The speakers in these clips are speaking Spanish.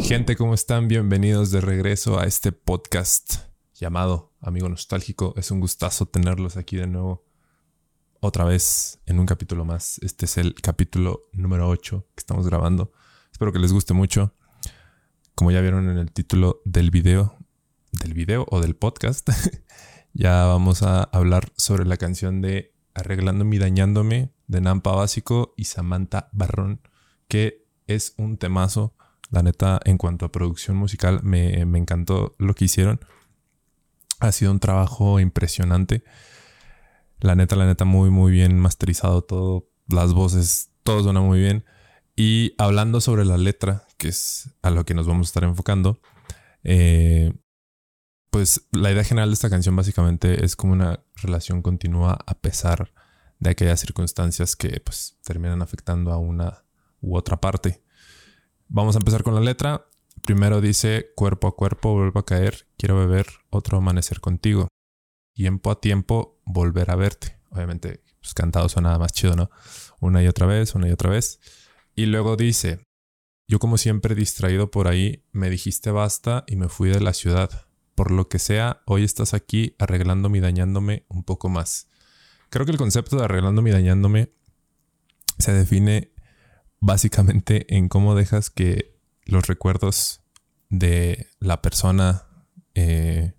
Gente, ¿cómo están? Bienvenidos de regreso a este podcast llamado Amigo Nostálgico. Es un gustazo tenerlos aquí de nuevo otra vez en un capítulo más. Este es el capítulo número 8 que estamos grabando. Espero que les guste mucho. Como ya vieron en el título del video, del video o del podcast, ya vamos a hablar sobre la canción de Arreglándome y Dañándome de Nampa Básico y Samantha Barrón, que es un temazo. La neta, en cuanto a producción musical, me, me encantó lo que hicieron. Ha sido un trabajo impresionante. La neta, la neta, muy, muy bien masterizado todo. Las voces, todo suena muy bien. Y hablando sobre la letra, que es a lo que nos vamos a estar enfocando, eh, pues la idea general de esta canción básicamente es como una relación continua a pesar de aquellas circunstancias que pues terminan afectando a una u otra parte. Vamos a empezar con la letra. Primero dice, cuerpo a cuerpo vuelvo a caer, quiero beber otro amanecer contigo. Tiempo a tiempo volver a verte. Obviamente, pues cantado suena más chido, ¿no? Una y otra vez, una y otra vez. Y luego dice, yo como siempre distraído por ahí, me dijiste basta y me fui de la ciudad. Por lo que sea, hoy estás aquí arreglándome y dañándome un poco más. Creo que el concepto de arreglándome y dañándome se define básicamente en cómo dejas que los recuerdos de la persona, eh,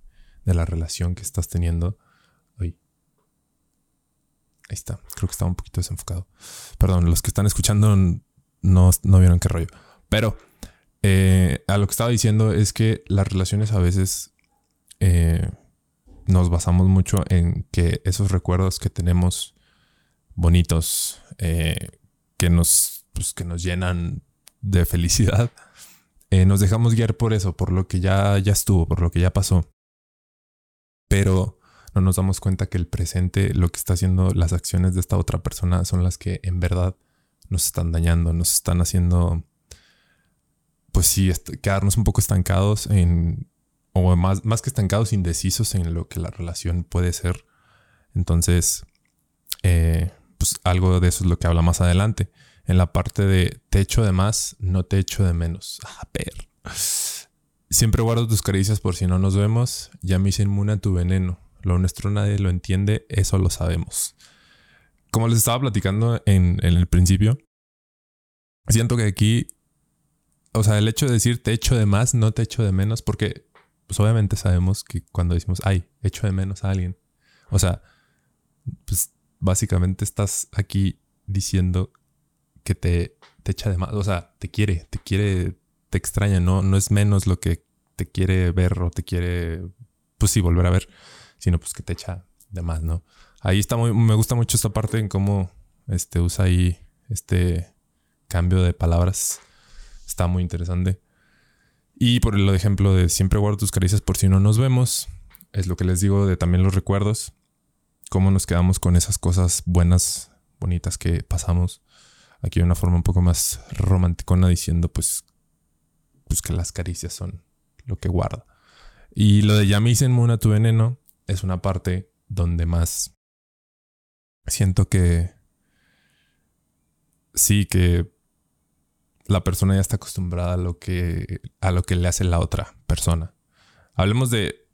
de la relación que estás teniendo. Ahí está, creo que estaba un poquito desenfocado. Perdón, los que están escuchando no, no vieron qué rollo. Pero eh, a lo que estaba diciendo es que las relaciones a veces eh, nos basamos mucho en que esos recuerdos que tenemos bonitos, que nos pues, que nos llenan de felicidad, eh, nos dejamos guiar por eso, por lo que ya, ya estuvo, por lo que ya pasó. Pero no nos damos cuenta que el presente, lo que está haciendo las acciones de esta otra persona son las que en verdad nos están dañando, nos están haciendo, pues sí, quedarnos un poco estancados en, o más, más que estancados, indecisos en lo que la relación puede ser. Entonces, eh, pues algo de eso es lo que habla más adelante en la parte de te echo de más, no te echo de menos. Ah, ver. Siempre guardo tus caricias por si no nos vemos. Ya me hice inmune a tu veneno. Lo nuestro nadie lo entiende, eso lo sabemos. Como les estaba platicando en, el principio, siento que aquí, o sea, el hecho de decir te echo de más, no te echo de menos, porque pues obviamente sabemos que cuando decimos, ay, echo de menos a alguien, o sea, pues básicamente estás aquí diciendo que te, te echa de más, o sea, te quiere, te quiere, te extraña, no, no es menos lo que te quiere ver o te quiere, pues sí, volver a ver, sino pues que te echa de más, ¿no? Ahí está muy, me gusta mucho esta parte en cómo este, usa ahí este cambio de palabras. Está muy interesante. Y por el ejemplo de siempre guardo tus caricias por si no nos vemos, es lo que les digo de también los recuerdos, cómo nos quedamos con esas cosas buenas, bonitas que pasamos aquí de una forma un poco más romanticona diciendo pues, pues que las caricias son lo que guarda. Y lo de ya me hice Muna tu veneno es una parte donde más siento que sí que la persona ya está acostumbrada a lo que a lo que le hace la otra persona. Hablemos de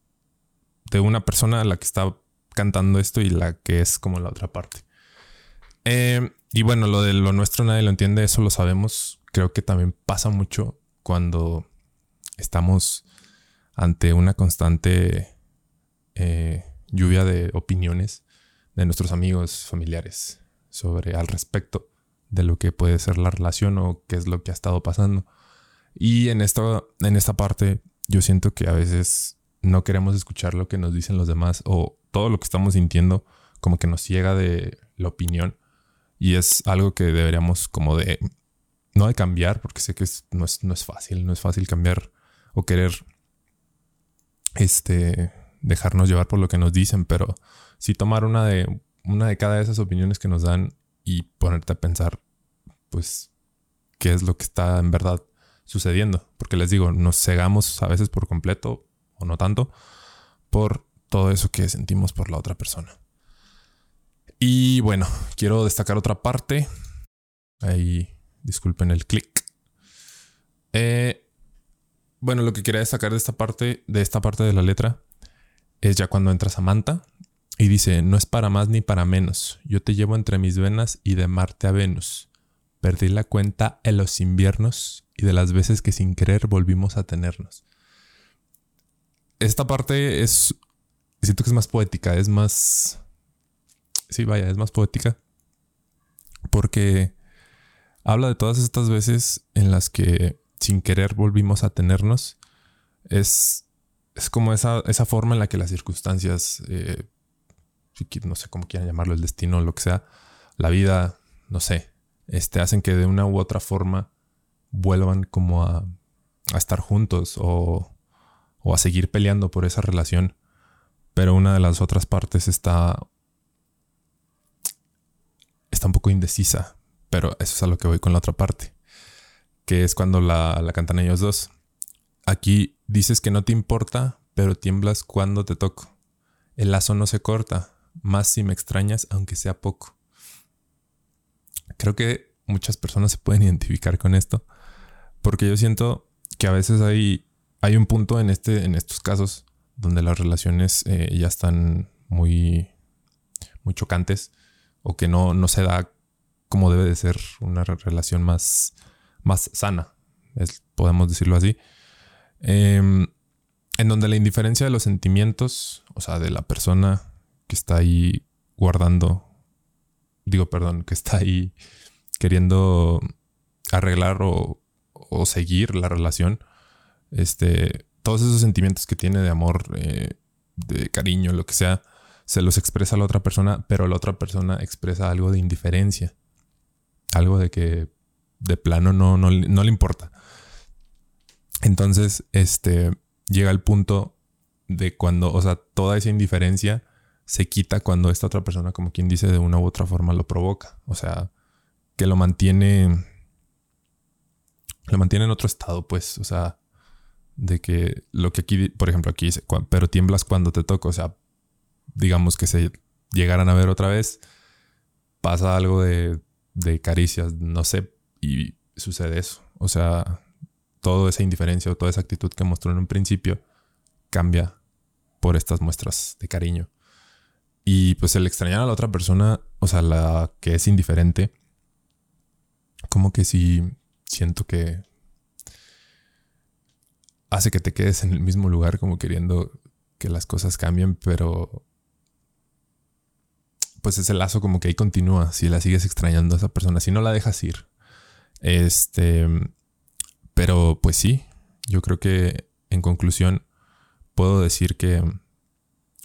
de una persona a la que está cantando esto y la que es como la otra parte. Eh, y bueno, lo de lo nuestro nadie lo entiende, eso lo sabemos. Creo que también pasa mucho cuando estamos ante una constante eh, lluvia de opiniones de nuestros amigos, familiares, sobre al respecto de lo que puede ser la relación o qué es lo que ha estado pasando. Y en, esto, en esta parte yo siento que a veces no queremos escuchar lo que nos dicen los demás o todo lo que estamos sintiendo como que nos ciega de la opinión y es algo que deberíamos como de, no de cambiar, porque sé que no, es, no es fácil, no es fácil cambiar o querer, este, dejarnos llevar por lo que nos dicen, pero sí tomar una de, una de cada de esas opiniones que nos dan y ponerte a pensar, pues, qué es lo que está en verdad sucediendo. Porque les digo, nos cegamos a veces por completo, o no tanto, por todo eso que sentimos por la otra persona. Y bueno, quiero destacar otra parte. Ahí, disculpen el clic. Eh, bueno, lo que quería destacar de esta parte, de esta parte de la letra, es ya cuando entra Samantha y dice, no es para más ni para menos, yo te llevo entre mis venas y de Marte a Venus. Perdí la cuenta en los inviernos y de las veces que sin querer volvimos a tenernos. Esta parte es, siento que es más poética, es más, sí, vaya, es más poética, porque habla de todas estas veces en las que sin querer volvimos a tenernos, es, es como esa, esa forma en la que las circunstancias, eh, no sé cómo quieran llamarlo, el destino, lo que sea, la vida, no sé, este, hacen que de una u otra forma vuelvan como a, a estar juntos o, o a seguir peleando por esa relación. Pero una de las otras partes está. Está un poco indecisa. Pero eso es a lo que voy con la otra parte que es cuando la, la cantan ellos dos. Aquí dices que no te importa, pero tiemblas cuando te toco. El lazo no se corta, más si me extrañas, aunque sea poco. Creo que muchas personas se pueden identificar con esto, porque yo siento que a veces hay, hay un punto en, este, en estos casos donde las relaciones eh, ya están muy, muy chocantes o que no, no se da como debe de ser una relación más más sana, podemos decirlo así, em, en donde la indiferencia de los sentimientos, o sea, de la persona que está ahí guardando, digo, perdón, que está ahí queriendo arreglar o, seguir la relación, este, todos esos sentimientos que tiene de amor, eh, de cariño, lo que sea, se los expresa a la otra persona, pero la otra persona expresa algo de indiferencia. Algo de que de plano no, no, le importa. Entonces, este, llega el punto de cuando, o sea, toda esa indiferencia se quita cuando esta otra persona, como quien dice, de una u otra forma lo provoca. O sea, que lo mantiene, lo mantiene en otro estado, pues, o sea, de que lo que aquí, por ejemplo, aquí dice, pero tiemblas cuando te toca, o sea, digamos que se llegaran a ver otra vez, pasa algo de, de caricias, no sé, y sucede eso. O sea, toda esa indiferencia o toda esa actitud que mostró en un principio cambia por estas muestras de cariño. Y pues el extrañar a la otra persona, o sea, la que es indiferente, como que sí siento que hace que te quedes en el mismo lugar como queriendo que las cosas cambien, pero pues ese lazo como que ahí continúa si la sigues extrañando a esa persona, si no la dejas ir. Este, pero pues sí, yo creo que en conclusión puedo decir que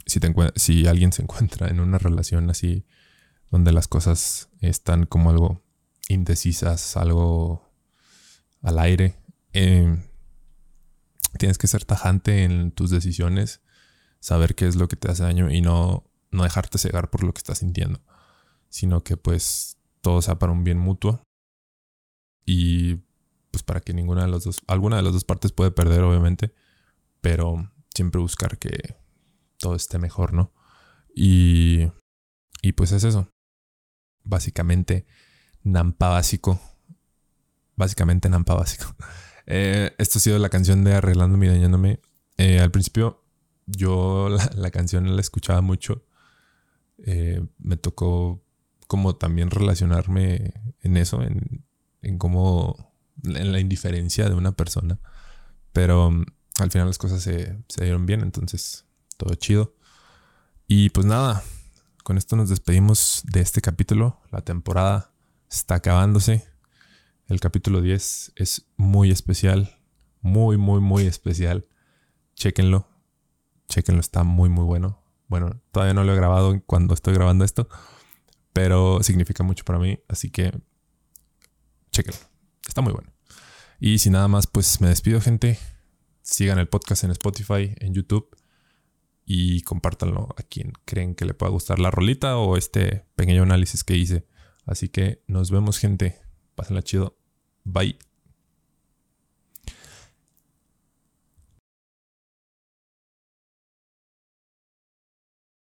si, te si alguien se encuentra en una relación así donde las cosas están como algo indecisas, algo al aire, em, tienes que ser tajante en tus decisiones, saber qué es lo que te hace daño y no, no dejarte cegar por lo que estás sintiendo, sino que pues todo sea para un bien mutuo y pues para que ninguna de las dos, alguna de las dos partes puede perder obviamente, pero siempre buscar que todo esté mejor, ¿no? Y, y pues es eso. Básicamente, Nampa básico. Básicamente Nampa básico. Eh, esto ha sido la canción de Arreglándome y Dañándome. Eh, al principio yo la, canción la escuchaba mucho. Eh, me tocó como también relacionarme en eso, en en cómo, en la indiferencia de una persona. Pero mm, al final las cosas se, se dieron bien, entonces todo chido. Y pues nada, con esto nos despedimos de este capítulo. La temporada está acabándose. El capítulo 10 es muy especial. Muy, muy, muy especial. Chéquenlo. Chéquenlo, está muy, muy bueno. Bueno, todavía no lo he grabado cuando estoy grabando esto. Pero significa mucho para mí. Así que Chequenlo. Está muy bueno. Y sin nada más, pues me despido, gente. Sigan el podcast en Spotify, en YouTube. Y compártanlo a quien creen que le pueda gustar la rolita o este pequeño análisis que hice. Así que nos vemos, gente. Pásenla chido. Bye.